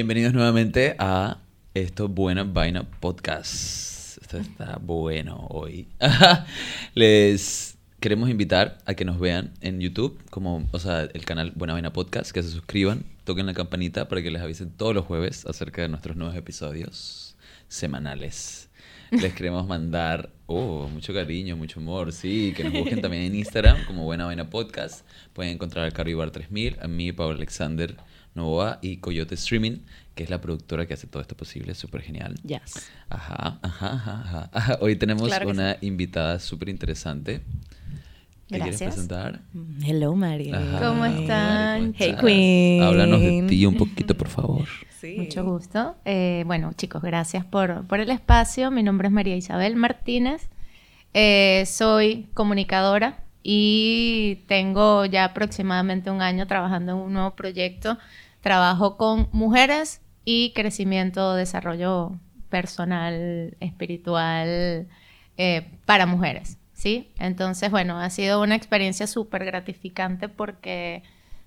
Bienvenidos nuevamente a Esto Buena Vaina Podcast. Esto está bueno hoy. Les queremos invitar a que nos vean en YouTube, como, o sea, el canal Buena Vaina Podcast, que se suscriban, toquen la campanita para que les avisen todos los jueves acerca de nuestros nuevos episodios semanales. Les queremos mandar, oh, mucho cariño, mucho amor, sí, que nos busquen también en Instagram como Buena Vaina Podcast. Pueden encontrar al Carribar 3000, a mí, Pablo Alexander Novoa y Coyote Streaming, que es la productora que hace todo esto posible, súper genial. Yes. Ajá, ajá, ajá, ajá. Hoy tenemos Claro una invitada súper interesante. ¿Te quieres Gracias. presentar? Hello, María. Ajá. ¿Cómo Mari, están? Hey? Queen. Háblanos de ti un poquito, por favor. Sí. Mucho gusto. Eh, bueno, chicos, gracias por, por el espacio. Mi nombre es María Isabel Martínez. Eh, soy comunicadora y tengo ya aproximadamente un año trabajando en un nuevo proyecto. Trabajo con mujeres y crecimiento, desarrollo personal, espiritual eh, para mujeres. ¿sí? Entonces, bueno, ha sido una experiencia súper gratificante porque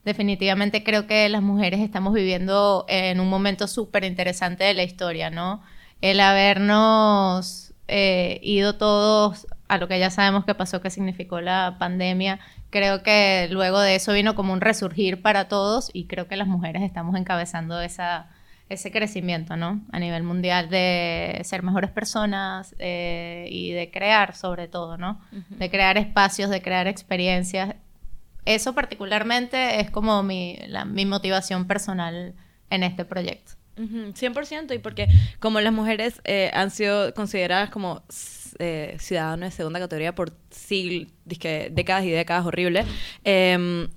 definitivamente creo que las mujeres estamos viviendo en un momento súper interesante de la historia, ¿no? El habernos eh, ido todos a lo que ya sabemos que pasó, que significó la pandemia, creo que luego de eso vino como un resurgir para todos y creo que las mujeres estamos encabezando esa, ese crecimiento, ¿no? A nivel mundial de ser mejores personas eh, y de crear sobre todo, ¿no? De crear espacios, de crear experiencias. Eso particularmente es como mi, la- mi motivación personal en este proyecto. Ujú, 100% y porque como las mujeres eh, han sido consideradas como eh, ciudadanos de segunda categoría por siglos, décadas y décadas horribles, em,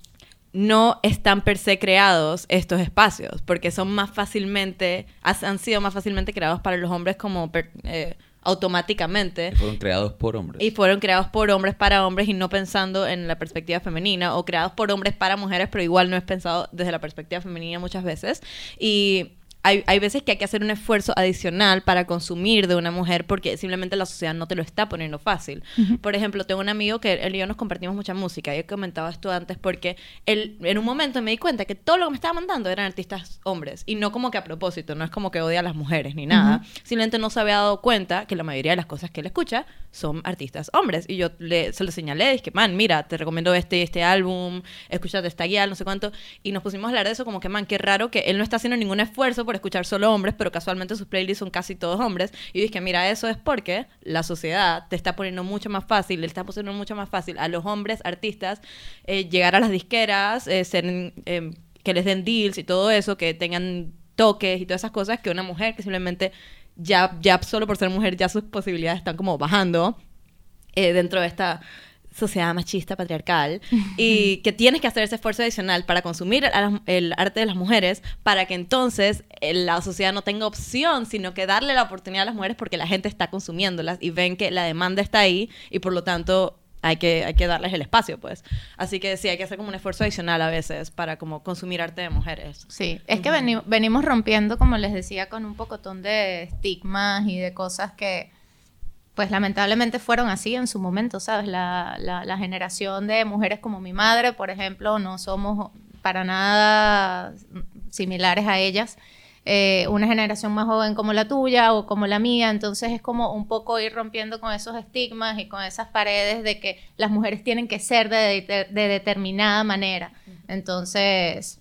no están per se creados estos espacios porque son más fácilmente, han sido más fácilmente creados para los hombres como per- eh, automáticamente. Que fueron creados por hombres. Y fueron creados por hombres para hombres y no pensando en la perspectiva femenina, o creados por hombres para mujeres, pero igual no es pensado desde la perspectiva femenina muchas veces. Y hay, hay veces que hay que hacer un esfuerzo adicional para consumir de una mujer porque simplemente la sociedad no te lo está poniendo fácil. Por ejemplo, tengo un amigo que él y yo nos compartimos mucha música. y he comentado esto antes porque él, en un momento me di cuenta que todo lo que me estaba mandando eran artistas hombres. Y no como que a propósito, no es como que odia a las mujeres ni nada. Simplemente no se había dado cuenta que la mayoría de las cosas que él escucha son artistas hombres. Y yo le, se lo señalé, dije, man, mira, te recomiendo este este álbum, escúchate esta guía, no sé cuánto. Y nos pusimos a hablar de eso como que, man, qué raro que él no está haciendo ningún esfuerzo por escuchar solo hombres, pero casualmente sus playlists son casi todos hombres. Y dije, mira, eso es porque la sociedad te está poniendo mucho más fácil, le está poniendo mucho más fácil a los hombres artistas eh, llegar a las disqueras, eh, eh, que les den deals y todo eso, que tengan toques y todas esas cosas, que una mujer que simplemente ya, ya solo por ser mujer ya sus posibilidades están como bajando dentro de esta sociedad machista patriarcal y que tienes que hacer ese esfuerzo adicional para consumir el arte de las mujeres para que entonces eh, la sociedad no tenga opción sino que darle la oportunidad a las mujeres porque la gente está consumiéndolas y ven que la demanda está ahí y por lo tanto hay que, hay que darles el espacio pues. Así que sí hay que hacer como un esfuerzo adicional a veces para como consumir arte de mujeres. Sí, es que veni- venimos rompiendo, como les decía, con un pocotón de estigmas y de cosas que, pues lamentablemente fueron así en su momento, ¿sabes? La, la, la generación de mujeres como mi madre, por ejemplo, no somos para nada similares a ellas. Eh, una generación más joven como la tuya o como la mía, entonces es como un poco ir rompiendo con esos estigmas y con esas paredes de que las mujeres tienen que ser de, de- de determinada manera. Entonces,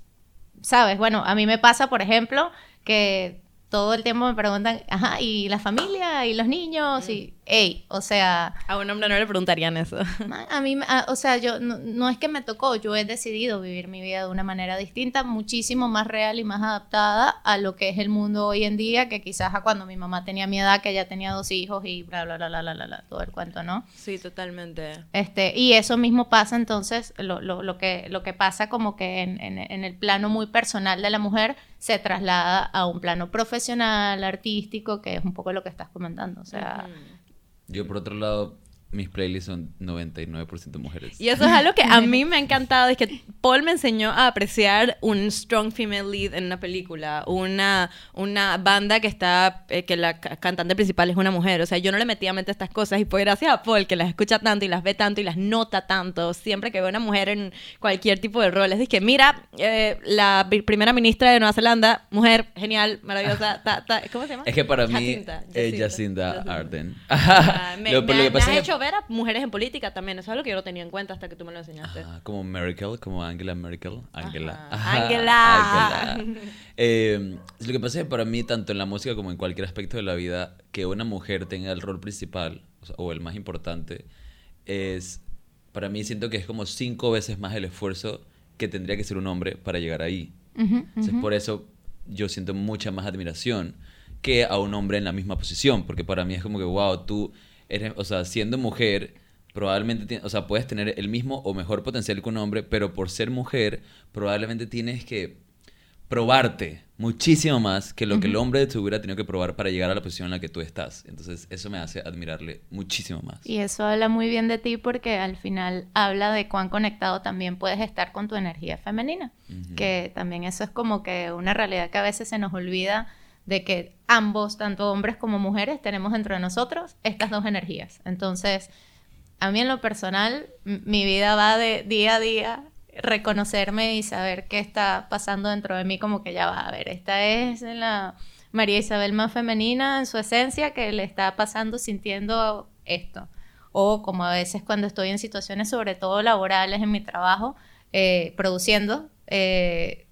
¿sabes? Bueno, a mí me pasa, por ejemplo, que todo el tiempo me preguntan, ajá, ¿y la familia? ¿Y los niños? Y, hey, o sea, a un hombre no le preguntarían eso a mí, me- a- o sea, yo, no, no es que me tocó, yo he decidido vivir mi vida de una manera distinta, muchísimo más real y más adaptada a lo que es el mundo hoy en día, que quizás a cuando mi mamá tenía mi edad, que ya tenía dos hijos y bla, bla, bla, bla, bla, bla, bla, todo el cuento, ¿no? sí totalmente Este, y eso mismo pasa entonces, lo, lo, lo que, lo que pasa como que en, en- en el plano muy personal de la mujer se traslada a un plano profesional, artístico, que es un poco lo que estás comentando. O sea. Yo, por otro lado, mis playlists son 99% mujeres. Y eso es algo que a mí me ha encantado, es que Paul me enseñó a apreciar un strong female lead en una película, una, una banda que está, eh, que la ca- cantante principal es una mujer, o sea, yo no le metía a mente estas cosas y fue gracias a Paul que las escucha tanto y las ve tanto y las nota tanto, siempre que ve una mujer en cualquier tipo de rol, es decir, que mira, eh, la pri- primera ministra de Nueva Zelanda, mujer, genial, maravillosa, ta, ta, ¿cómo se llama? Es que para mí, Jacinta, eh, Jacinda Ardern. Ah, me, Lo- me lo que me pasa has es que- hecho ver a mujeres en política también. Eso es algo que yo no tenía en cuenta hasta que tú me lo enseñaste. Ajá, como Merkel, como Angela Merkel. Angela. Ajá. Angela. Angela. Eh, lo que pasa es que para mí, tanto en la música como en cualquier aspecto de la vida, que una mujer tenga el rol principal, o, sea, o el más importante, es, para mí siento que es como cinco veces más el esfuerzo que tendría que ser un hombre para llegar ahí. Ujú, Entonces, ujú. por eso yo siento mucha más admiración que a un hombre en la misma posición, porque para mí es como que, wow, tú eres, o sea, siendo mujer, probablemente, o sea, puedes tener el mismo o mejor potencial que un hombre, pero por ser mujer, probablemente tienes que probarte muchísimo más que lo que el hombre te hubiera tenido que probar para llegar a la posición en la que tú estás. Entonces, eso me hace admirarle muchísimo más. Y eso habla muy bien de ti porque al final habla de cuán conectado también puedes estar con tu energía femenina. Que también eso es como que una realidad que a veces se nos olvida de que ambos, tanto hombres como mujeres, tenemos dentro de nosotros estas dos energías. Entonces, a mí en lo personal, mi vida va de día a día reconocerme y saber qué está pasando dentro de mí, como que ya va a ver, esta es la María Isabel más femenina en su esencia que le está pasando sintiendo esto. O como a veces cuando estoy en situaciones, sobre todo laborales, en mi trabajo, eh, produciendo, eh,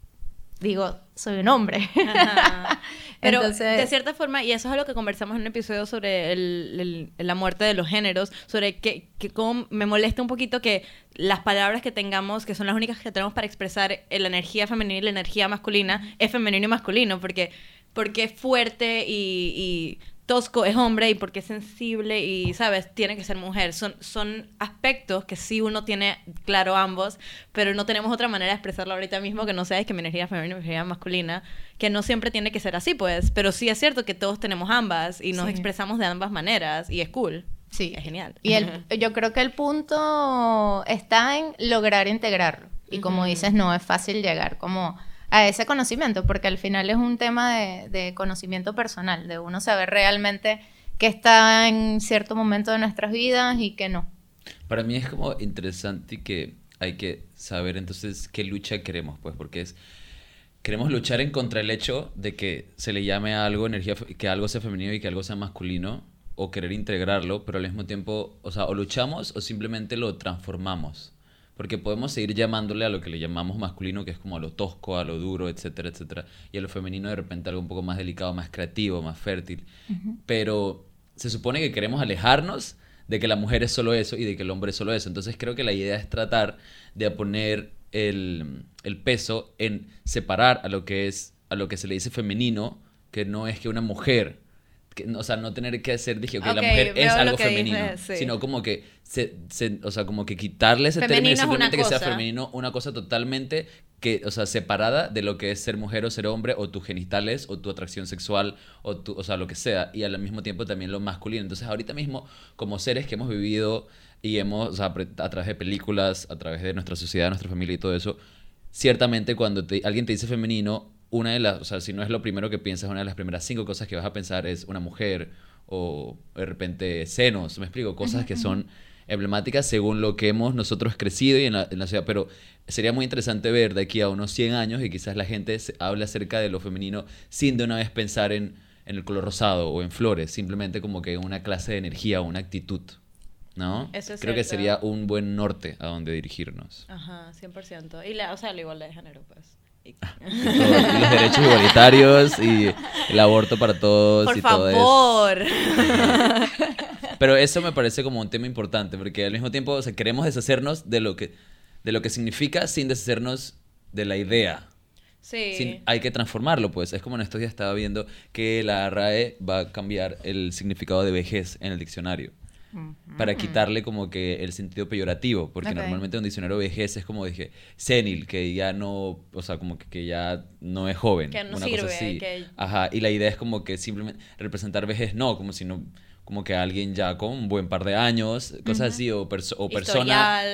digo, soy un hombre. Pero Entonces- de cierta forma, y eso es algo que conversamos en un episodio sobre el- el- la muerte de los géneros, sobre que, que cómo me molesta un poquito que las palabras que tengamos, que son las únicas que tenemos para expresar la energía femenina y la energía masculina, es femenino y masculino, porque, porque es fuerte y, y tosco es hombre y porque es sensible y, ¿sabes? Tiene que ser mujer. Son, son aspectos que sí uno tiene claro ambos, pero no tenemos otra manera de expresarlo ahorita mismo que no sea es que mi energía femenina y mi energía masculina, que no siempre tiene que ser así, pues. Pero sí es cierto que todos tenemos ambas y nos Sí. expresamos de ambas maneras y es cool. Sí, Es genial. Y el, yo creo que el punto está en lograr integrarlo. Y como dices, no es fácil llegar como a ese conocimiento, porque al final es un tema de, conocimiento personal, de uno saber realmente qué está en cierto momento de nuestras vidas y qué no. Para mí es como interesante que hay que saber entonces qué lucha queremos, pues, porque es queremos luchar en contra el hecho de que se le llame a algo energía, que algo sea femenino y que algo sea masculino, o querer integrarlo, pero al mismo tiempo, o sea, o luchamos o simplemente lo transformamos. Porque podemos seguir llamándole a lo que le llamamos masculino, que es como a lo tosco, a lo duro, etcétera, etcétera. Y a lo femenino de repente algo un poco más delicado, más creativo, más fértil. Pero se supone que queremos alejarnos de que la mujer es solo eso y de que el hombre es solo eso. Entonces creo que la idea es tratar de poner el, el peso en separar a lo que es a lo que se le dice femenino, que no es que una mujer, que, o sea, no tener que hacer, dije, que la Ok, mujer veo es algo femenino, sí. sino como que, se, se- o sea, como que quitarle ese Femenino término y simplemente que sea cosa. femenino, una cosa totalmente que, o sea, separada de lo que es ser mujer o ser hombre, o tus genitales, o tu atracción sexual, o, tu, o sea, lo que sea, y al mismo tiempo también lo masculino. Entonces, ahorita mismo, como seres que hemos vivido y hemos, o sea, a través de películas, a través de nuestra sociedad, nuestra familia y todo eso, ciertamente cuando te- alguien te dice femenino, una de las, o sea, si no es lo primero que piensas, una de las primeras cinco cosas que vas a pensar es una mujer o de repente senos, me explico, cosas que son emblemáticas según lo que hemos nosotros crecido y en la, en la ciudad, pero sería muy interesante ver de aquí a unos 100 años y quizás la gente hable acerca de lo femenino sin de una vez pensar en, en el color rosado o en flores, simplemente como que una clase de energía o una actitud, ¿no? Eso es Creo que cierto. sería un buen norte a donde dirigirnos. Ajá, 100%. Y la, o sea, la igualdad de género, pues. Y- Y todo, y los derechos igualitarios y el aborto para todos Por y todo eso. favor. Pero eso me parece como un tema importante, porque al mismo tiempo o sea, queremos deshacernos de lo que de lo que significa sin deshacernos de la idea. Sí. Sin- hay que transformarlo, pues. Es como en estos días estaba viendo que la RAE va a cambiar el significado de vejez en el diccionario. Para quitarle como que el sentido peyorativo, porque normalmente un diccionario vejez es como dije, senil, que ya no, o sea, como que, que ya no es joven. Que no una sirve, cosa así. que- Ajá, y la idea es como que simplemente representar vejez no, como si no como que alguien ya con un buen par de años, cosas así, o, perso- o persona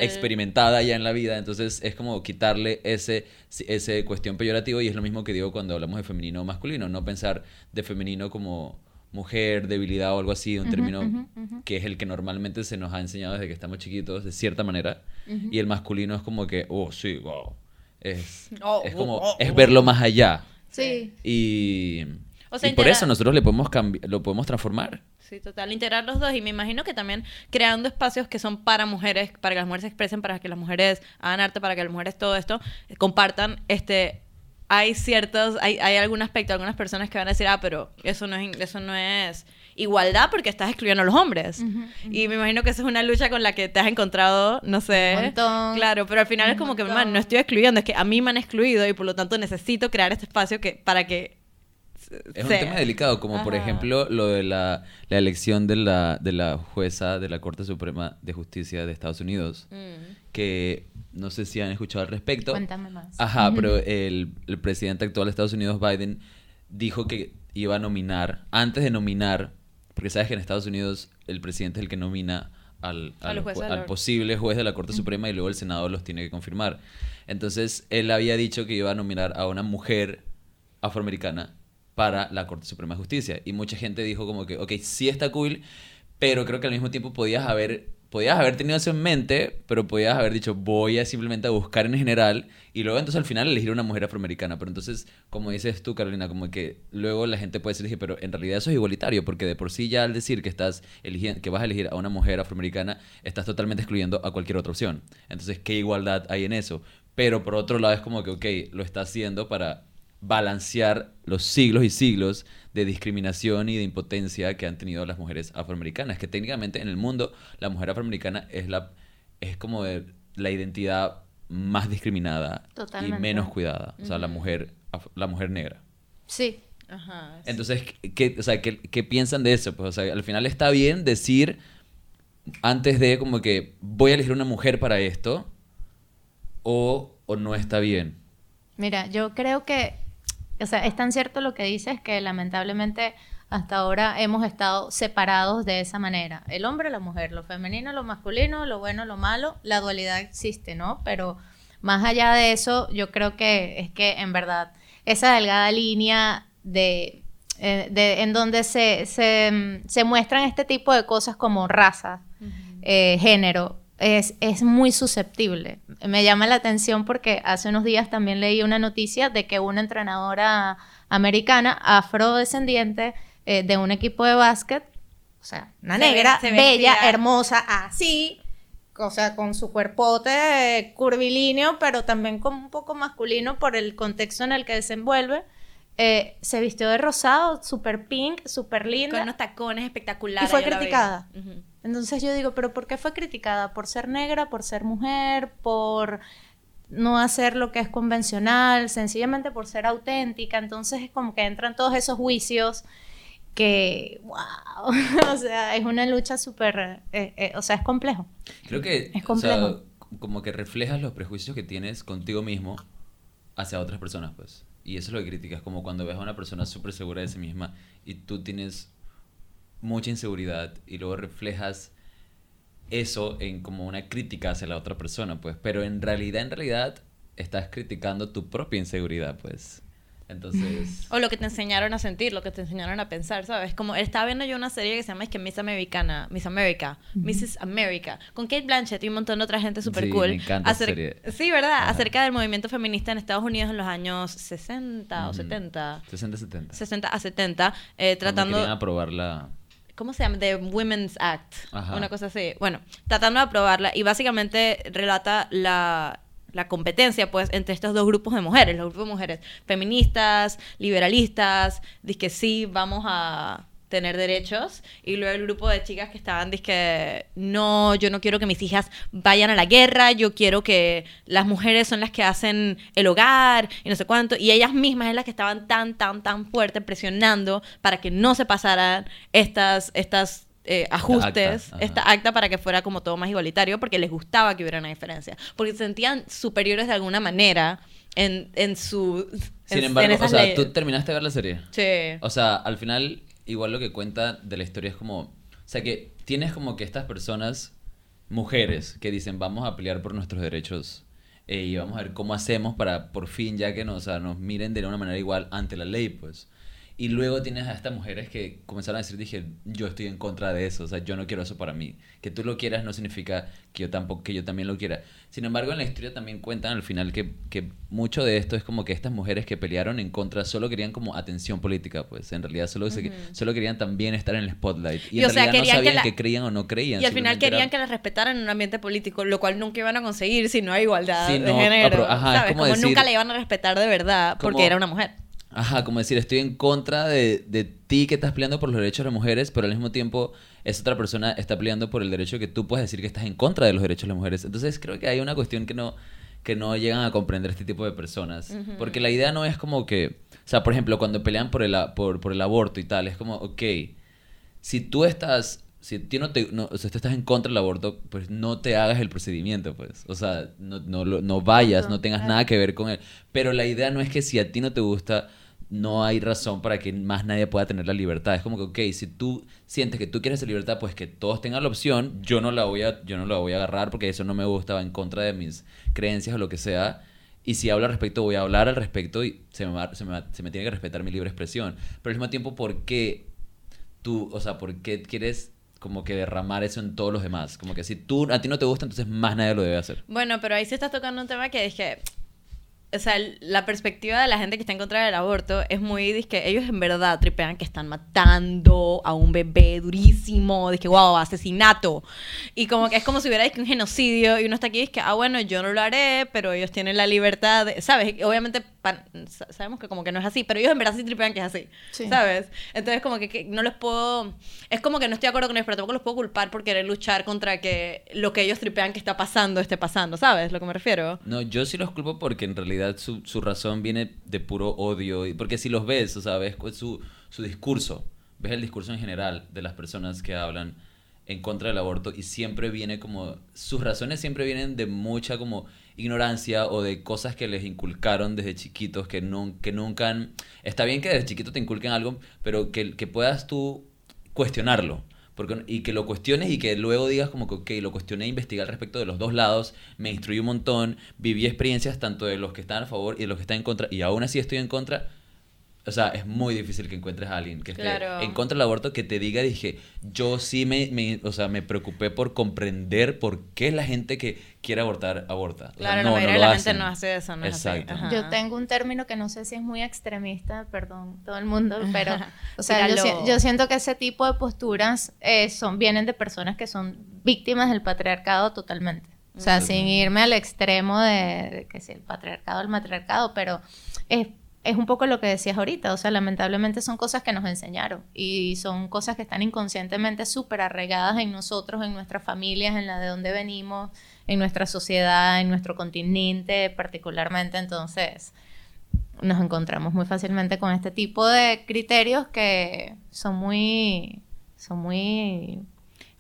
experimentada ya en la vida, entonces es como quitarle ese, ese cuestión peyorativo y es lo mismo que digo cuando hablamos de femenino o masculino, no pensar de femenino como mujer, debilidad o algo así, un término ujú, ujú. que es el que normalmente se nos ha enseñado desde que estamos chiquitos, de cierta manera, y el masculino es como que, oh, sí, wow, es, Oh, es oh, como, oh, es oh. verlo más allá. Sí. Y, O sea, y por eso nosotros le podemos lo podemos transformar. Sí, total, integrar los dos y me imagino que también creando espacios que son para mujeres, para que las mujeres se expresen, para que las mujeres hagan arte, para que las mujeres todo esto eh, compartan, este hay ciertos, hay, hay algún aspecto, algunas personas que van a decir, ah, pero eso no es, eso no es igualdad porque estás excluyendo a los hombres. Y me imagino que esa es una lucha con la que te has encontrado, no sé. Un montón. Claro, pero al final es como que, montón. man, no estoy excluyendo, es que a mí me han excluido y por lo tanto necesito crear este espacio que para que Es un sea. tema delicado, como por ejemplo lo de la, la elección de la, de la jueza de la Corte Suprema de Justicia de Estados Unidos, Mm. que no sé si han escuchado al respecto. Cuéntame más. Ajá, pero el, el presidente actual de Estados Unidos, Biden, dijo que iba a nominar, antes de nominar, porque sabes que en Estados Unidos el presidente es el que nomina al, al, posible juez de la Corte Suprema y luego el Senado los tiene que confirmar. Entonces, él había dicho que iba a nominar a una mujer afroamericana para la Corte Suprema de Justicia. Y mucha gente dijo como que, ok, sí está cool, pero creo que al mismo tiempo podías haber, podías haber tenido eso en mente, pero podías haber dicho, voy a simplemente a buscar en general y luego entonces al final elegir una mujer afroamericana. Pero entonces, como dices tú, Carolina, como que luego la gente puede decir, pero en realidad eso es igualitario, porque de por sí ya al decir que estás eligiendo, que vas a elegir a una mujer afroamericana, estás totalmente excluyendo a cualquier otra opción. Entonces, ¿qué igualdad hay en eso? Pero por otro lado es como que, ok, lo está haciendo para balancear los siglos y siglos de discriminación y de impotencia que han tenido las mujeres afroamericanas, que técnicamente en el mundo la mujer afroamericana es la es como de- la identidad más discriminada Totalmente. y menos cuidada, o sea, la mujer la mujer negra. Sí. Ajá. sí. Entonces, ¿qué, o sea, ¿qué, qué piensan de eso? Pues, o sea, al final está bien decir antes de como que voy a elegir una mujer para esto o, o no está bien. Mira, yo creo que, o sea, es tan cierto lo que dices que lamentablemente hasta ahora hemos estado separados de esa manera. El hombre, la mujer, lo femenino, lo masculino, lo bueno, lo malo, la dualidad existe, ¿no? Pero más allá de eso, yo creo que es que en verdad esa delgada línea de, eh, de- en donde se, se, mm, se muestran este tipo de cosas como raza, eh, género, es, es muy susceptible. Me llama la atención porque hace unos días también leí una noticia de que una entrenadora americana, afrodescendiente, eh, de un equipo de básquet, o sea, una Se negra, ve- se bella, hermosa, así, o sea, con su cuerpote eh, curvilíneo, pero también como un poco masculino por el contexto en el que desenvuelve, eh, se vistió de rosado, super pink, super linda. Con unos tacones espectaculares. Y fue la vi. Entonces yo digo, ¿pero por qué fue criticada? ¿Por ser negra? ¿Por ser mujer? ¿Por no hacer lo que es convencional? Sencillamente por ser auténtica. Entonces es como que entran todos esos juicios que, wow, o sea, es una lucha súper, eh, eh, o sea, es complejo. Creo que Es o sea, complejo. como que reflejas los prejuicios que tienes contigo mismo hacia otras personas, pues. Y eso es lo que criticas, como cuando ves a una persona súper segura de sí misma y tú tienes mucha inseguridad y luego reflejas eso en como una crítica hacia la otra persona, pues. Pero en realidad, en realidad, estás criticando tu propia inseguridad, pues. Entonces... O lo que te enseñaron a sentir, lo que te enseñaron a pensar, ¿sabes? Como estaba viendo yo una serie que se llama es que Miss Americana, Miss America, Mrs. America, con Kate Blanchett y un montón de otra gente súper Sí, cool. me encanta esa Acer- serie. Sí, ¿verdad? Ajá. Acerca del movimiento feminista en Estados Unidos en los años 60 o Ujú. 70. 60-70. 60 a 70, eh, Cuando tratando... querían aprobar la... ¿Cómo se llama? The Women's Act. Ajá. Una cosa así. Bueno, tratando de aprobarla y básicamente relata la, la competencia pues entre estos dos grupos de mujeres, los grupos de mujeres feministas, liberalistas, que sí, vamos a tener derechos y luego el grupo de chicas que estaban que no, yo no quiero que mis hijas vayan a la guerra, yo quiero que las mujeres son las que hacen el hogar y no sé cuánto y ellas mismas es las que estaban tan tan tan fuerte presionando para que no se pasaran estas estas eh, ajustes, acta, ajá. esta acta para que fuera como todo más igualitario, porque les gustaba que hubiera una diferencia, porque se sentían superiores de alguna manera en, en su... Sin en- embargo, en o sea, leyes. ¿tú terminaste de ver la serie? Sí. O sea, al final, igual lo que cuenta de la historia es como. O sea, que tienes como que estas personas, mujeres, que dicen, vamos a pelear por nuestros derechos eh, y vamos a ver cómo hacemos para por fin, ya que o sea, nos miren de una manera igual ante la ley, pues. Y luego tienes a estas mujeres que comenzaron a decir, dije, yo estoy en contra de eso, o sea, yo no quiero eso para mí. Que tú lo quieras no significa que yo tampoco, que yo también lo quiera. Sin embargo, en la historia también cuentan al final que, que mucho de esto es como que estas mujeres que pelearon en contra solo querían como atención política, pues en realidad solo, se- solo querían también estar en el spotlight. Y, Y, en o sea, realidad no que sabían la- que creían o no creían. Y al final era- querían que las respetaran en un ambiente político, lo cual nunca iban a conseguir si no hay igualdad Sí, de no, género. apro- ajá, es ¿sabes? como Como, decir- nunca le iban a respetar de verdad porque Como- era una mujer. Ajá, como decir, estoy en contra de, de ti que estás peleando por los derechos de las mujeres, pero al mismo tiempo esa otra persona está peleando por el derecho que tú puedes decir que estás en contra de los derechos de las mujeres. Entonces creo que hay una cuestión que no, que no llegan a comprender este tipo de personas. Porque la idea no es como que, o sea, por ejemplo, cuando pelean por el, por, por el aborto y tal, es como, ok, si tú estás, si a ti no te, no, o sea, tú estás en contra del aborto, pues no te hagas el procedimiento, pues. O sea, no, no, no vayas, no tengas nada que ver con él. Pero la idea no es que si a ti no te gusta, no hay razón para que más nadie pueda tener la libertad. Es como que, ok, si tú sientes que tú quieres esa libertad, pues que todos tengan la opción. Yo no la voy a, yo no la voy a agarrar porque eso no me gusta, va en contra de mis creencias o lo que sea. Y si hablo al respecto, voy a hablar al respecto y se me, va- se me, va- se me tiene que respetar mi libre expresión. Pero al mismo tiempo, ¿por qué tú, o sea, por qué quieres como que derramar eso en todos los demás? Como que si tú, a ti no te gusta, entonces más nadie lo debe hacer. Bueno, pero ahí sí estás tocando un tema que dije, o sea, la perspectiva de la gente que está en contra del aborto es muy, que ellos en verdad tripean que están matando a un bebé durísimo, que wow, asesinato. Y como que es como si hubiera un genocidio y uno está aquí y es que, ah, bueno, yo no lo haré, pero ellos tienen la libertad, de- ¿sabes? Obviamente sabemos que como que no es así, pero ellos en verdad sí tripean que es así, Sí. ¿sabes? Entonces como que, que no les puedo, es como que no estoy de acuerdo con ellos, pero tampoco los puedo culpar por querer luchar contra que lo que ellos tripean que está pasando esté pasando, ¿sabes? Lo que me refiero. No, yo sí los culpo porque en realidad su, su razón viene de puro odio. y- Porque si los ves, o sea, ves su, su discurso, ves el discurso en general de las personas que hablan en contra del aborto y siempre viene como, sus razones siempre vienen de mucha como ignorancia o de cosas que les inculcaron desde chiquitos que, nun- que nunca han... Está bien que desde chiquito te inculquen algo, pero que, que puedas tú cuestionarlo. Porque, y que lo cuestiones y que luego digas como que, lo cuestioné, investigué al respecto de los dos lados, me instruí un montón, viví experiencias tanto de los que están a favor y de los que están en contra, y aún así estoy en contra. O sea, es muy difícil que encuentres a alguien que esté Claro. en contra del aborto que te diga, dije, yo sí me, me- o sea, me preocupé por comprender por qué la gente que quiere abortar aborta. O sea, Claro, la no, no mayoría lo de la gente no hace eso, no. Exacto. Yo tengo un término que no sé si es muy extremista, perdón, todo el mundo, pero, o sea, yo, yo siento que ese tipo de posturas eh, son, vienen de personas que son víctimas del patriarcado totalmente. O sea, sin irme al extremo de, de que si el patriarcado, el matriarcado, pero es, es un poco lo que decías ahorita, o sea, lamentablemente son cosas que nos enseñaron y son cosas que están inconscientemente súper arraigadas en nosotros, en nuestras familias, en la de donde venimos, en nuestra sociedad, en nuestro continente particularmente, entonces nos encontramos muy fácilmente con este tipo de criterios que son muy son muy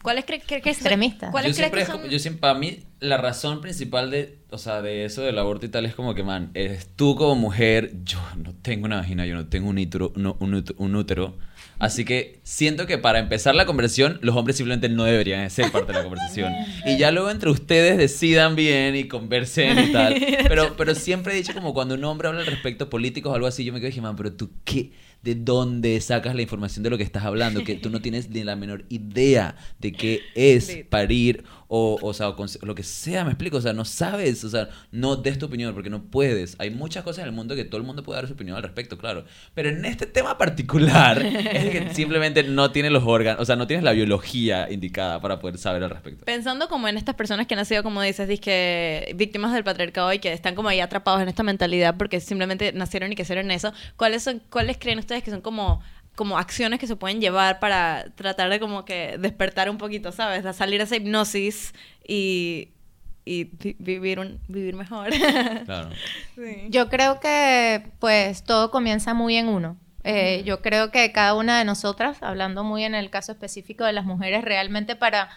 ¿Cuáles crees que, que son- Extremistas. ¿Cuáles yo crees siempre, que son? yo siempre, para mí, la razón principal de, o sea, de eso del aborto y tal es como que, man, eres tú como mujer, yo no tengo una vagina, yo no tengo un útero, no, un, út- un útero. Así que siento que para empezar la conversación, los hombres simplemente no deberían ser parte de la conversación. Y ya luego entre ustedes decidan bien y conversen y tal. Pero, pero siempre he dicho como cuando un hombre habla al respecto políticos o algo así, yo me quedo y dije, man, pero tú qué, de dónde sacas la información de lo que estás hablando, que tú no tienes ni la menor idea de qué es parir o, o sea, o lo que sea, me explico, o sea, no sabes, o sea, no des tu opinión porque no puedes. Hay muchas cosas en el mundo que todo el mundo puede dar su opinión al respecto, claro. Pero en este tema particular es que simplemente no tienes los órganos, o sea, no tienes la biología indicada para poder saber al respecto. Pensando como en estas personas que han sido, como dices, que víctimas del patriarcado y que están como ahí atrapados en esta mentalidad porque simplemente nacieron y crecieron en eso, ¿cuáles son, cuáles creen ustedes que son como como acciones que se pueden llevar para tratar de como que despertar un poquito, ¿sabes? A salir de esa hipnosis y, y vi- vivir un vivir mejor. Claro. Sí. Yo creo que pues todo comienza muy en uno. Eh, yo creo que cada una de nosotras, hablando muy en el caso específico de las mujeres, realmente para,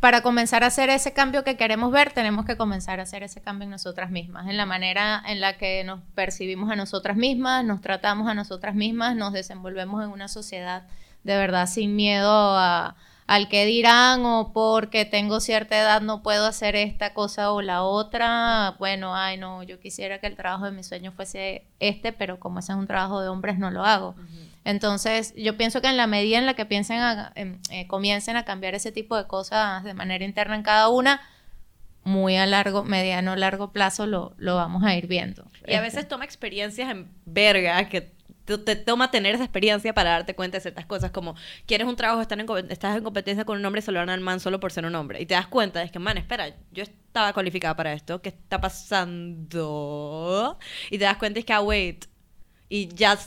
para comenzar a hacer ese cambio que queremos ver, tenemos que comenzar a hacer ese cambio en nosotras mismas, en la manera en la que nos percibimos a nosotras mismas, nos tratamos a nosotras mismas, nos desenvolvemos en una sociedad de verdad sin miedo a, al que dirán o porque tengo cierta edad no puedo hacer esta cosa o la otra. Bueno, ay no, yo quisiera que el trabajo de mis sueños fuese este, pero como ese es un trabajo de hombres no lo hago. Entonces, yo pienso que en la medida en la que piensen eh, comiencen a cambiar ese tipo de cosas de manera interna en cada una, muy a largo, mediano, largo plazo lo, lo vamos a ir viendo. Y a veces toma experiencias en verga que te toma tener esa experiencia para darte cuenta de ciertas cosas, como quieres un trabajo, estás en, estás en competencia con un hombre y se lo dan al man solo por ser un hombre. Y te das cuenta, es que, man, espera, yo estaba cualificada para esto, ¿qué está pasando? Y te das cuenta, es que, ah, wait, y ya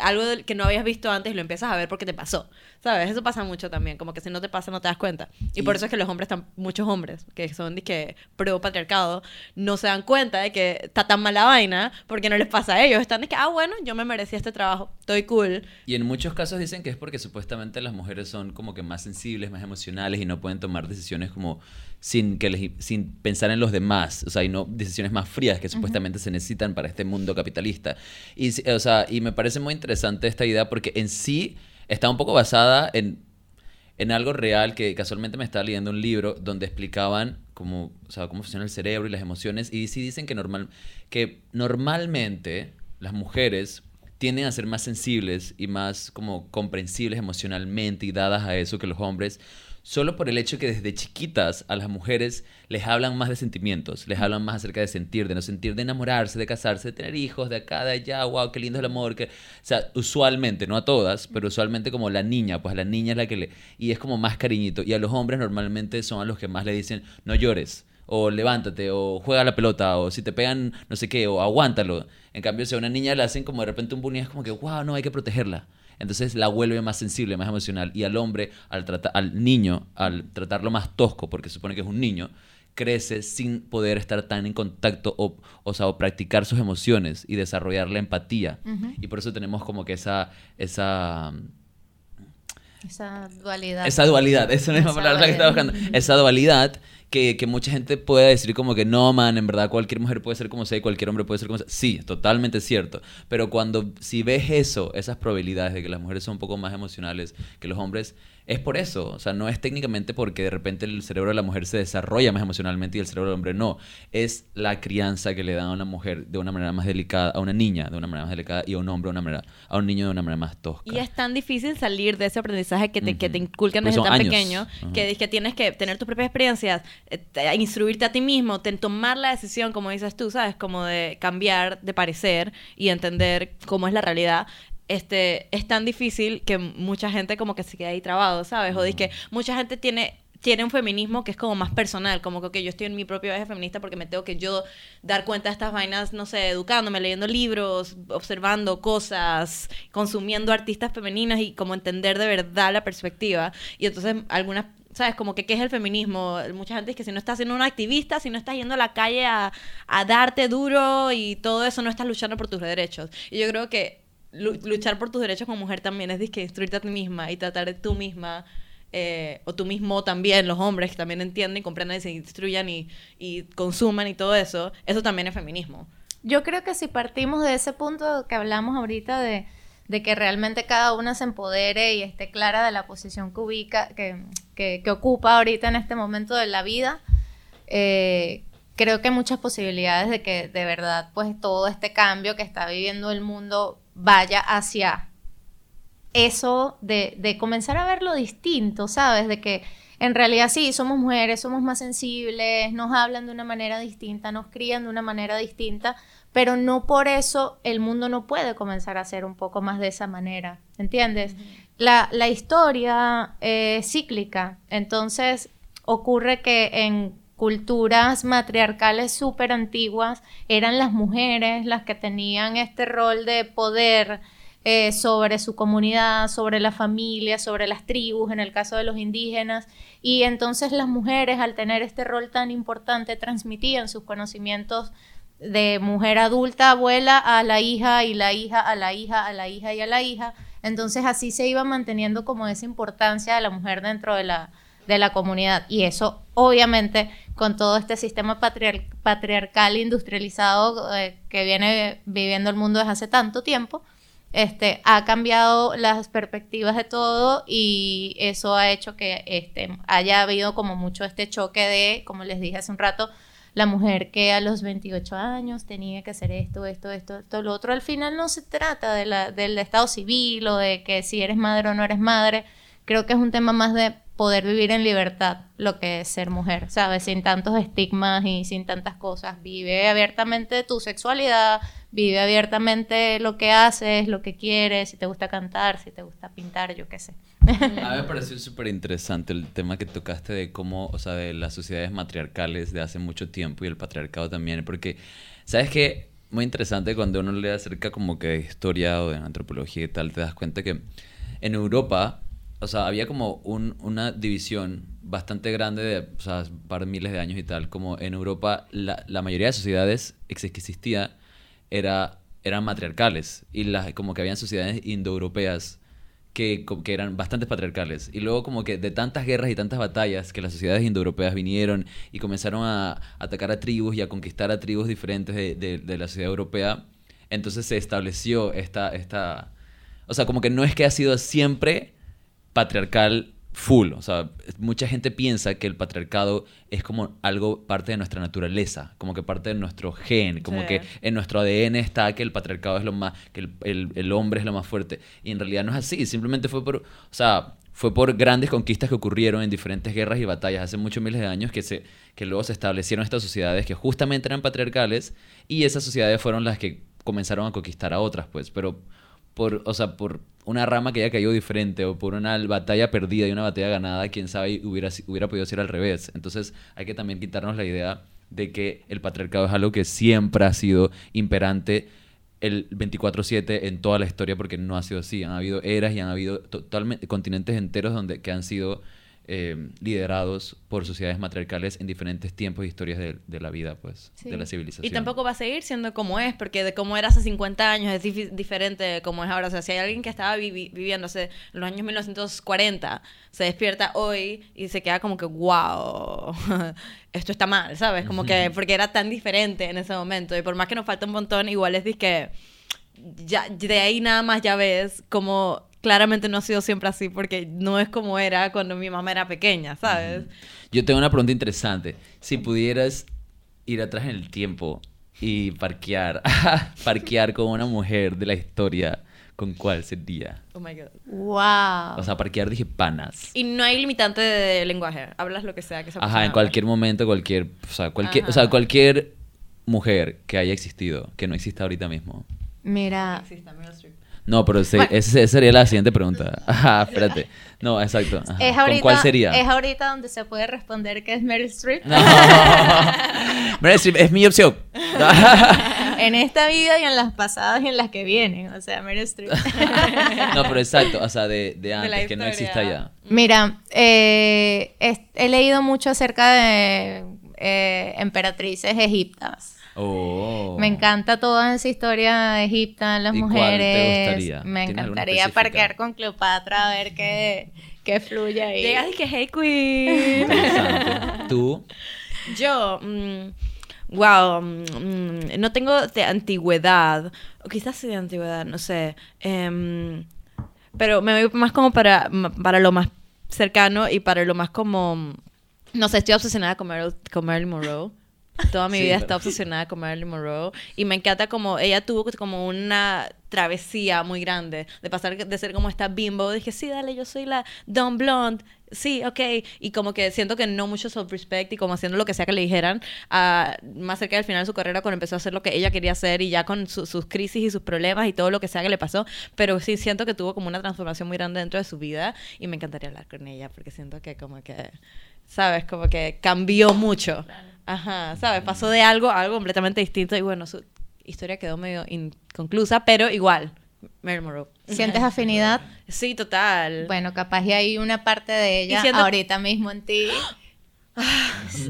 algo que no habías visto antes lo empiezas a ver porque te pasó. ¿Sabes? Eso pasa mucho también, como que si no te pasa no te das cuenta. Y, por eso es que los hombres, están, muchos hombres que son que pro patriarcado, no se dan cuenta de que está tan mala vaina porque no les pasa a ellos. Están de que, ah, bueno, yo me merecía este trabajo, estoy cool. Y en muchos casos dicen que es porque supuestamente las mujeres son como que más sensibles, más emocionales y no pueden tomar decisiones como sin, que sin pensar en los demás, o sea, y no decisiones más frías que supuestamente se necesitan para este mundo capitalista. Y, o sea, y me parece muy interesante esta idea porque en sí está un poco basada en, en algo real que casualmente me estaba leyendo un libro donde explicaban cómo, o sea, cómo funciona el cerebro y las emociones y sí dicen que, normal, que normalmente las mujeres tienden a ser más sensibles y más como comprensibles emocionalmente y dadas a eso que los hombres solo por el hecho que desde chiquitas a las mujeres les hablan más de sentimientos, les hablan más acerca de sentir, de no sentir, de enamorarse, de casarse, de tener hijos, de acá, de allá, wow, qué lindo es el amor, que, o sea, usualmente, no a todas, pero usualmente como la niña, pues la niña es la que le, y es como más cariñito, y a los hombres normalmente son a los que más le dicen, no llores, o levántate, o juega la pelota, o si te pegan no sé qué, o aguántalo. En cambio, si a una niña le hacen como de repente un bullying, es como que, wow, no, hay que protegerla entonces la vuelve más sensible, más emocional. Y al hombre, al, tratar, al niño, al tratarlo más tosco, porque se supone que es un niño, crece sin poder estar tan en contacto o, o, sea, o practicar sus emociones y desarrollar la empatía. Y por eso tenemos como que esa... esa esa dualidad. Esa dualidad, esa es la palabra que estaba buscando. Esa dualidad que, que, mucha gente puede decir como que no, man, en verdad cualquier mujer puede ser como sea y cualquier hombre puede ser como sea. Sí, totalmente cierto. Pero cuando, si ves eso, esas probabilidades de que las mujeres son un poco más emocionales que los hombres, es por eso. O sea, no es técnicamente porque de repente el cerebro de la mujer se desarrolla más emocionalmente y el cerebro del hombre no. Es la crianza que le da a una mujer de una manera más delicada, a una niña de una manera más delicada y a un hombre de una manera, a un niño de una manera más tosca. Y es tan difícil salir de ese aprendizaje que te, que te inculcan desde tan pequeño, que, que tienes que tener tus propias experiencias, eh, instruirte a ti mismo, tomar la decisión, como dices tú, ¿sabes? Como de cambiar de parecer y entender cómo es la realidad este, es tan difícil que mucha gente como que se queda ahí trabado, ¿sabes? O dice que mucha gente tiene tiene un feminismo que es como más personal, como que yo estoy en mi propio viaje feminista porque me tengo que yo dar cuenta de estas vainas, no sé, educándome, leyendo libros, observando cosas, consumiendo artistas femeninas y como entender de verdad la perspectiva. Y entonces algunas ¿sabes? Como que qué es el feminismo. Mucha gente dice que si no estás siendo una activista, si no estás yendo a la calle a, a darte duro y todo eso, no estás luchando por tus derechos. Y yo creo que luchar por tus derechos como mujer también es que instruirte a ti misma y tratar de tú misma eh, o tú mismo también, los hombres que también entienden y comprendan y se instruyan y, y consuman y todo eso, eso también es feminismo. Yo creo que si partimos de ese punto que hablamos ahorita de, de que realmente cada una se empodere y esté clara de la posición que ubica, que, que, que ocupa ahorita en este momento de la vida, eh, creo que hay muchas posibilidades de que de verdad pues todo este cambio que está viviendo el mundo vaya hacia eso de, comenzar a verlo distinto, ¿sabes? De que en realidad sí, somos mujeres, somos más sensibles, nos hablan de una manera distinta, nos crían de una manera distinta, pero no por eso el mundo no puede comenzar a ser un poco más de esa manera, ¿entiendes? La, historia es cíclica, entonces ocurre que en culturas matriarcales súper antiguas, eran las mujeres las que tenían este rol de poder eh, sobre su comunidad, sobre la familia, sobre las tribus, en el caso de los indígenas, y entonces las mujeres al tener este rol tan importante transmitían sus conocimientos de mujer adulta, abuela, a la hija y la hija, a la hija, a la hija y a la hija. Entonces así se iba manteniendo como esa importancia de la mujer dentro de la, de la comunidad. Y eso, obviamente, con todo este sistema patriarcal industrializado eh, que viene viviendo el mundo desde hace tanto tiempo, este, ha cambiado las perspectivas de todo y eso ha hecho que este, haya habido como mucho este choque de, como les dije hace un rato, la mujer que a los 28 años tenía que hacer esto, esto, esto, esto, lo otro. Al final no se trata de la, del estado civil o de que si eres madre o no eres madre. Creo que es un tema más de poder vivir en libertad lo que es ser mujer, ¿sabes? Sin tantos estigmas y sin tantas cosas. Vive abiertamente tu sexualidad, vive abiertamente lo que haces, lo que quieres, si te gusta cantar, si te gusta pintar, yo qué sé. A mí me pareció súper interesante el tema que tocaste de cómo, o sea, de las sociedades matriarcales de hace mucho tiempo y el patriarcado también, porque, ¿sabes qué? Muy interesante cuando uno lee acerca como que de historia o de antropología y tal, te das cuenta que en Europa, o sea, había como un, una división bastante grande de, o sea, un par de miles de años y tal, como en Europa la, la mayoría de sociedades que existía era, eran matriarcales y las, como que habían sociedades indoeuropeas que, que eran bastante patriarcales. Y luego como que de tantas guerras y tantas batallas que las sociedades indoeuropeas vinieron y comenzaron a, atacar a tribus y a conquistar a tribus diferentes de, de, de, la sociedad europea, entonces se estableció esta, esta... O sea, como que no es que ha sido siempre patriarcal full. O sea, mucha gente piensa que el patriarcado es como algo parte de nuestra naturaleza, como que parte de nuestro gen, como que en nuestro ADN está que el patriarcado es lo más, que el, el, el, hombre es lo más fuerte. Y en realidad no es así, simplemente fue por, o sea, fue por grandes conquistas que ocurrieron en diferentes guerras y batallas hace muchos miles de años que, se, que luego se establecieron estas sociedades que justamente eran patriarcales y esas sociedades fueron las que comenzaron a conquistar a otras, pues, pero por, o sea, por una rama que haya caído diferente o por una batalla perdida y una batalla ganada, quién sabe, hubiera, hubiera podido ser al revés. Entonces hay que también quitarnos la idea de que el patriarcado es algo que siempre ha sido imperante el 24/7 en toda la historia porque no ha sido así. Han habido eras y han habido totalmente continentes enteros donde que han sido eh, liderados por sociedades matriarcales en diferentes tiempos e historias de, de la vida, pues, sí. de la civilización. Y tampoco va a seguir siendo como es, porque de cómo era hace 50 años es dif diferente de cómo es ahora. O sea, si hay alguien que estaba vi viviendo hace los años 1940, se despierta hoy y se queda como que, wow, esto está mal, ¿sabes? Como que, porque era tan diferente en ese momento. Y por más que nos falta un montón, igual es que ya de ahí nada más ya ves como claramente no ha sido siempre así porque no es como era cuando mi mamá era pequeña, ¿sabes? Yo tengo una pregunta interesante. Si pudieras ir atrás en el tiempo y parquear, parquear con una mujer de la historia, ¿con cuál sería? Oh my god. Wow. O sea, parquear dije panas. Y no hay limitante de lenguaje. Hablas lo que sea que Ajá, en cualquier momento, cualquier, o sea, cualquier, o sea, cualquier mujer que haya existido, que no exista ahorita mismo. Mira. Exista, Meryl Streep. No, pero sí, bueno. esa sería la siguiente pregunta. Ajá, espérate. No, exacto. Ajá. Es ahorita, ¿Con cuál sería? Es ahorita donde se puede responder que es Meryl Streep. No. Meryl Streep es mi opción. en esta vida y en las pasadas y en las que vienen. O sea, Meryl Streep. no, pero exacto. O sea, de, de antes, de que no exista ya. Mira, eh, he, he, leído mucho acerca de eh, emperatrices egiptas. Oh. Me encanta toda esa historia de Egipto, las ¿Y mujeres. Cuál te gustaría? Me encantaría parquear con Cleopatra a ver qué, qué fluye ahí. Llegas y que, hey, queen. ¿Tú? Yo, mmm, wow, mmm, no tengo de antigüedad, o quizás sí de antigüedad, no sé. Um, pero me voy más como para, para lo más cercano y para lo más como... No sé, estoy obsesionada con, Meryl, con Marilyn Monroe. Toda mi sí, vida está obsesionada con Marilyn Monroe y me encanta como ella tuvo como una travesía muy grande de pasar de ser como esta bimbo. Dije, sí, dale, yo soy la Don Blonde. Sí, ok. Y como que siento que no mucho self-respect y como haciendo lo que sea que le dijeran. Uh, más cerca del final de su carrera, cuando empezó a hacer lo que ella quería hacer y ya con su, sus crisis y sus problemas y todo lo que sea que le pasó. Pero sí siento que tuvo como una transformación muy grande dentro de su vida y me encantaría hablar con ella porque siento que como que, ¿sabes? Como que cambió mucho. Claro. Ajá, ¿sabes? Pasó de algo a algo completamente distinto y bueno, su historia quedó medio inconclusa, pero igual, Marilyn Monroe. ¿Sientes afinidad? Sí, total. Bueno, capaz y hay una parte de ella ahorita mismo en ti.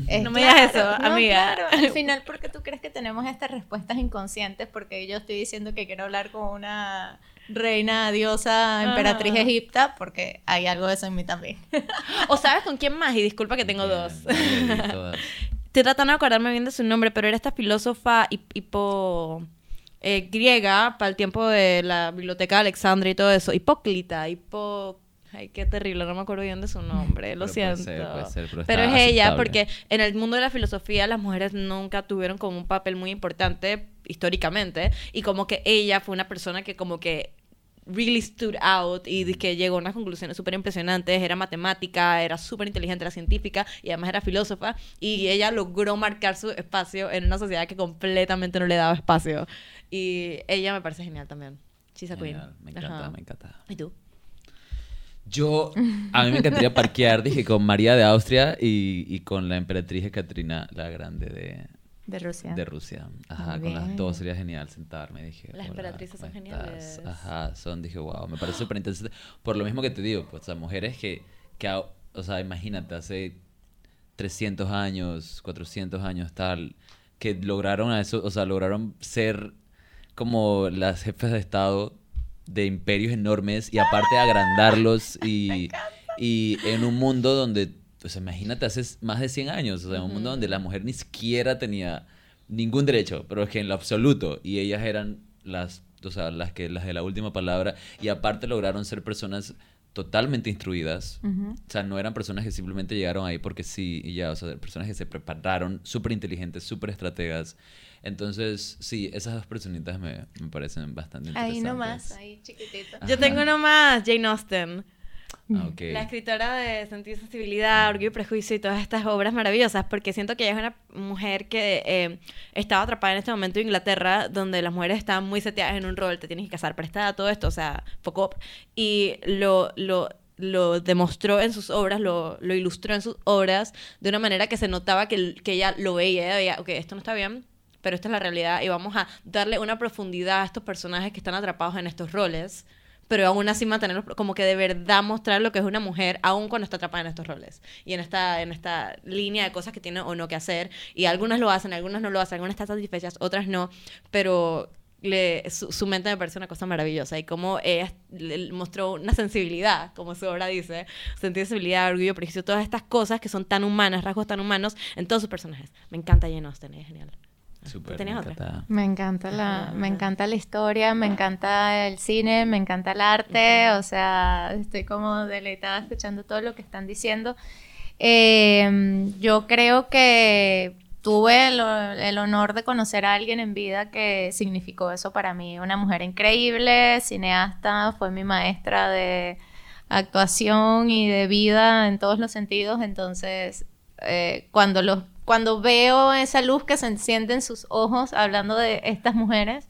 Es No me digas claro, eso, no, amiga. claro. Al final, ¿por qué tú crees que tenemos estas respuestas inconscientes? Porque yo estoy diciendo que quiero hablar con una reina, diosa, emperatriz Ajá. egipta, porque hay algo de eso en mí también. ¿O sabes con quién más? Y disculpa que tengo dos. Estoy tratando de acordarme bien de su nombre, pero era esta filósofa hip- hipo eh, griega para el tiempo de la biblioteca de Alexandria y todo eso. Hipóclita, hipo... Ay, qué terrible, no me acuerdo bien de su nombre, lo Pero puede siento. ser, puede ser, pero pero es ella, porque en el mundo de la filosofía las mujeres nunca tuvieron como un papel muy importante históricamente, y como que ella fue una persona que como que really stood out y de que llegó a unas conclusiones súper impresionantes, era matemática, era súper inteligente, era científica y además era filósofa y ella logró marcar su espacio en una sociedad que completamente no le daba espacio y ella me parece genial también. She's a queen. Genial, Me encanta, Ajá. me encanta. ¿Y tú? Yo, a mí me encantaría parquear, dije, con María de Austria y, y con la emperatriz Ekaterina la Grande de, De Rusia. de Rusia. Ajá, con las dos sería genial sentarme. Dije, Las "Hola, emperatrices son ¿cómo geniales. estás?". Ajá, son, dije, wow, me parece súper interesante. Por lo mismo que te digo, pues, o sea, mujeres que, que, o sea, imagínate, hace 300 años, 400 años, tal, que lograron a eso, o sea, lograron ser como las jefes de Estado de imperios enormes y aparte agrandarlos y, y en un mundo donde, pues imagínate, hace más de 100 años, o sea, un mundo donde la mujer ni siquiera tenía ningún derecho, pero es que en lo absoluto, y ellas eran las, o sea, las que las de la última palabra y aparte lograron ser personas totalmente instruidas. Ujú. O sea, no eran personas que simplemente llegaron ahí porque sí y ya, o sea, personas que se prepararon, súper inteligentes, súper estrategas. Entonces, sí, esas dos personitas me, me parecen bastante interesantes. Ahí nomás, ahí chiquitito. Ajá. Yo tengo uno más, Jane Austen. Ah, ok. La escritora de Sentido y Sensibilidad, Orgullo y Prejuicio y todas estas obras maravillosas, porque siento que ella es una mujer que eh, estaba atrapada en este momento en Inglaterra, donde las mujeres estaban muy seteadas en un rol, te tienes que casar prestada, todo esto, o sea, poco up, y lo, lo, lo demostró en sus obras, lo, lo ilustró en sus obras de una manera que se notaba que, que ella lo veía, ella veía, ok, esto no está bien, pero esta es la realidad y vamos a darle una profundidad a estos personajes que están atrapados en estos roles pero aún así mantenerlos como que de verdad mostrar lo que es una mujer aún cuando está atrapada en estos roles. Y en esta en esta línea de cosas que tiene o no que hacer. Y algunas lo hacen algunas no lo hacen algunas están satisfechas otras no. Pero le, su, su mente me parece una cosa maravillosa. Y como ella le- mostró una sensibilidad como su obra dice. Sensibilidad orgullo prejuicio todas estas cosas que son tan humanas rasgos tan humanos en todos sus personajes. Me encanta Jane Austen es genial Súper, ¿Tú tenías me otra? encanta. Me encanta la, me encanta la historia, me encanta el cine, me encanta el arte, o sea, estoy como deleitada escuchando todo lo que están diciendo. Eh, yo creo que tuve el, el honor de conocer a alguien en vida que significó eso para mí, una mujer increíble, cineasta, fue mi maestra de actuación y de vida en todos los sentidos, entonces eh, cuando los cuando veo esa luz que se enciende en sus ojos hablando de estas mujeres,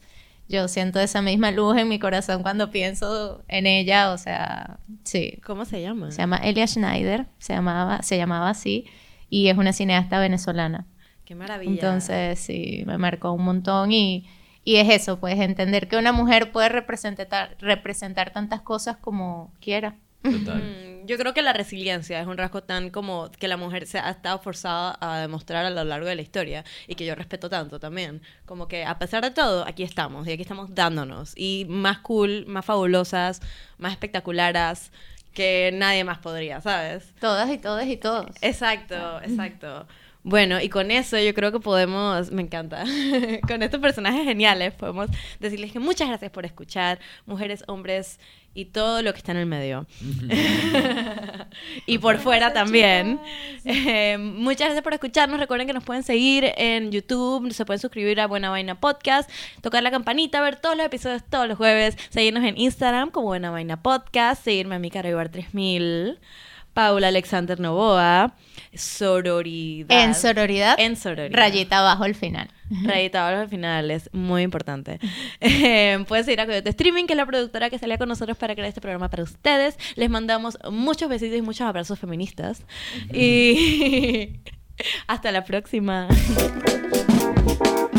yo siento esa misma luz en mi corazón cuando pienso en ella, o sea, sí. ¿cómo se llama? Se llama Elia Schneider, se llamaba, se llamaba así, y es una cineasta venezolana. qué maravilla Entonces, sí, me marcó un montón y, y es eso, pues entender que una mujer puede representar, representar tantas cosas como quiera. Total. Yo creo que la resiliencia es un rasgo tan como que la mujer se ha estado forzada a demostrar a lo largo de la historia y que yo respeto tanto también. Como que a pesar de todo, aquí estamos y aquí estamos dándonos y más cool, más fabulosas, más espectaculares que nadie más podría, ¿sabes? Todas y todos y todos. Exacto, exacto. Bueno, y con eso yo creo que podemos, me encanta, con estos personajes geniales podemos decirles que muchas gracias por escuchar, mujeres, hombres y todo lo que está en el medio. y por fuera también. Eh, muchas gracias por escucharnos. Recuerden que nos pueden seguir en YouTube, se pueden suscribir a Buena Vaina Podcast, tocar la campanita, ver todos los episodios todos los jueves, seguirnos en Instagram como Buena Vaina Podcast, seguirme a mi Caro Ibar 3000. Paula Alexander Novoa, sororidad. En sororidad, En sororidad. rayita abajo al final. Rayita abajo al final es muy importante. Eh, puedes seguir a Coyote Streaming, que es la productora que salía con nosotros para crear este programa para ustedes. Les mandamos muchos besitos y muchos abrazos feministas. Y hasta la próxima.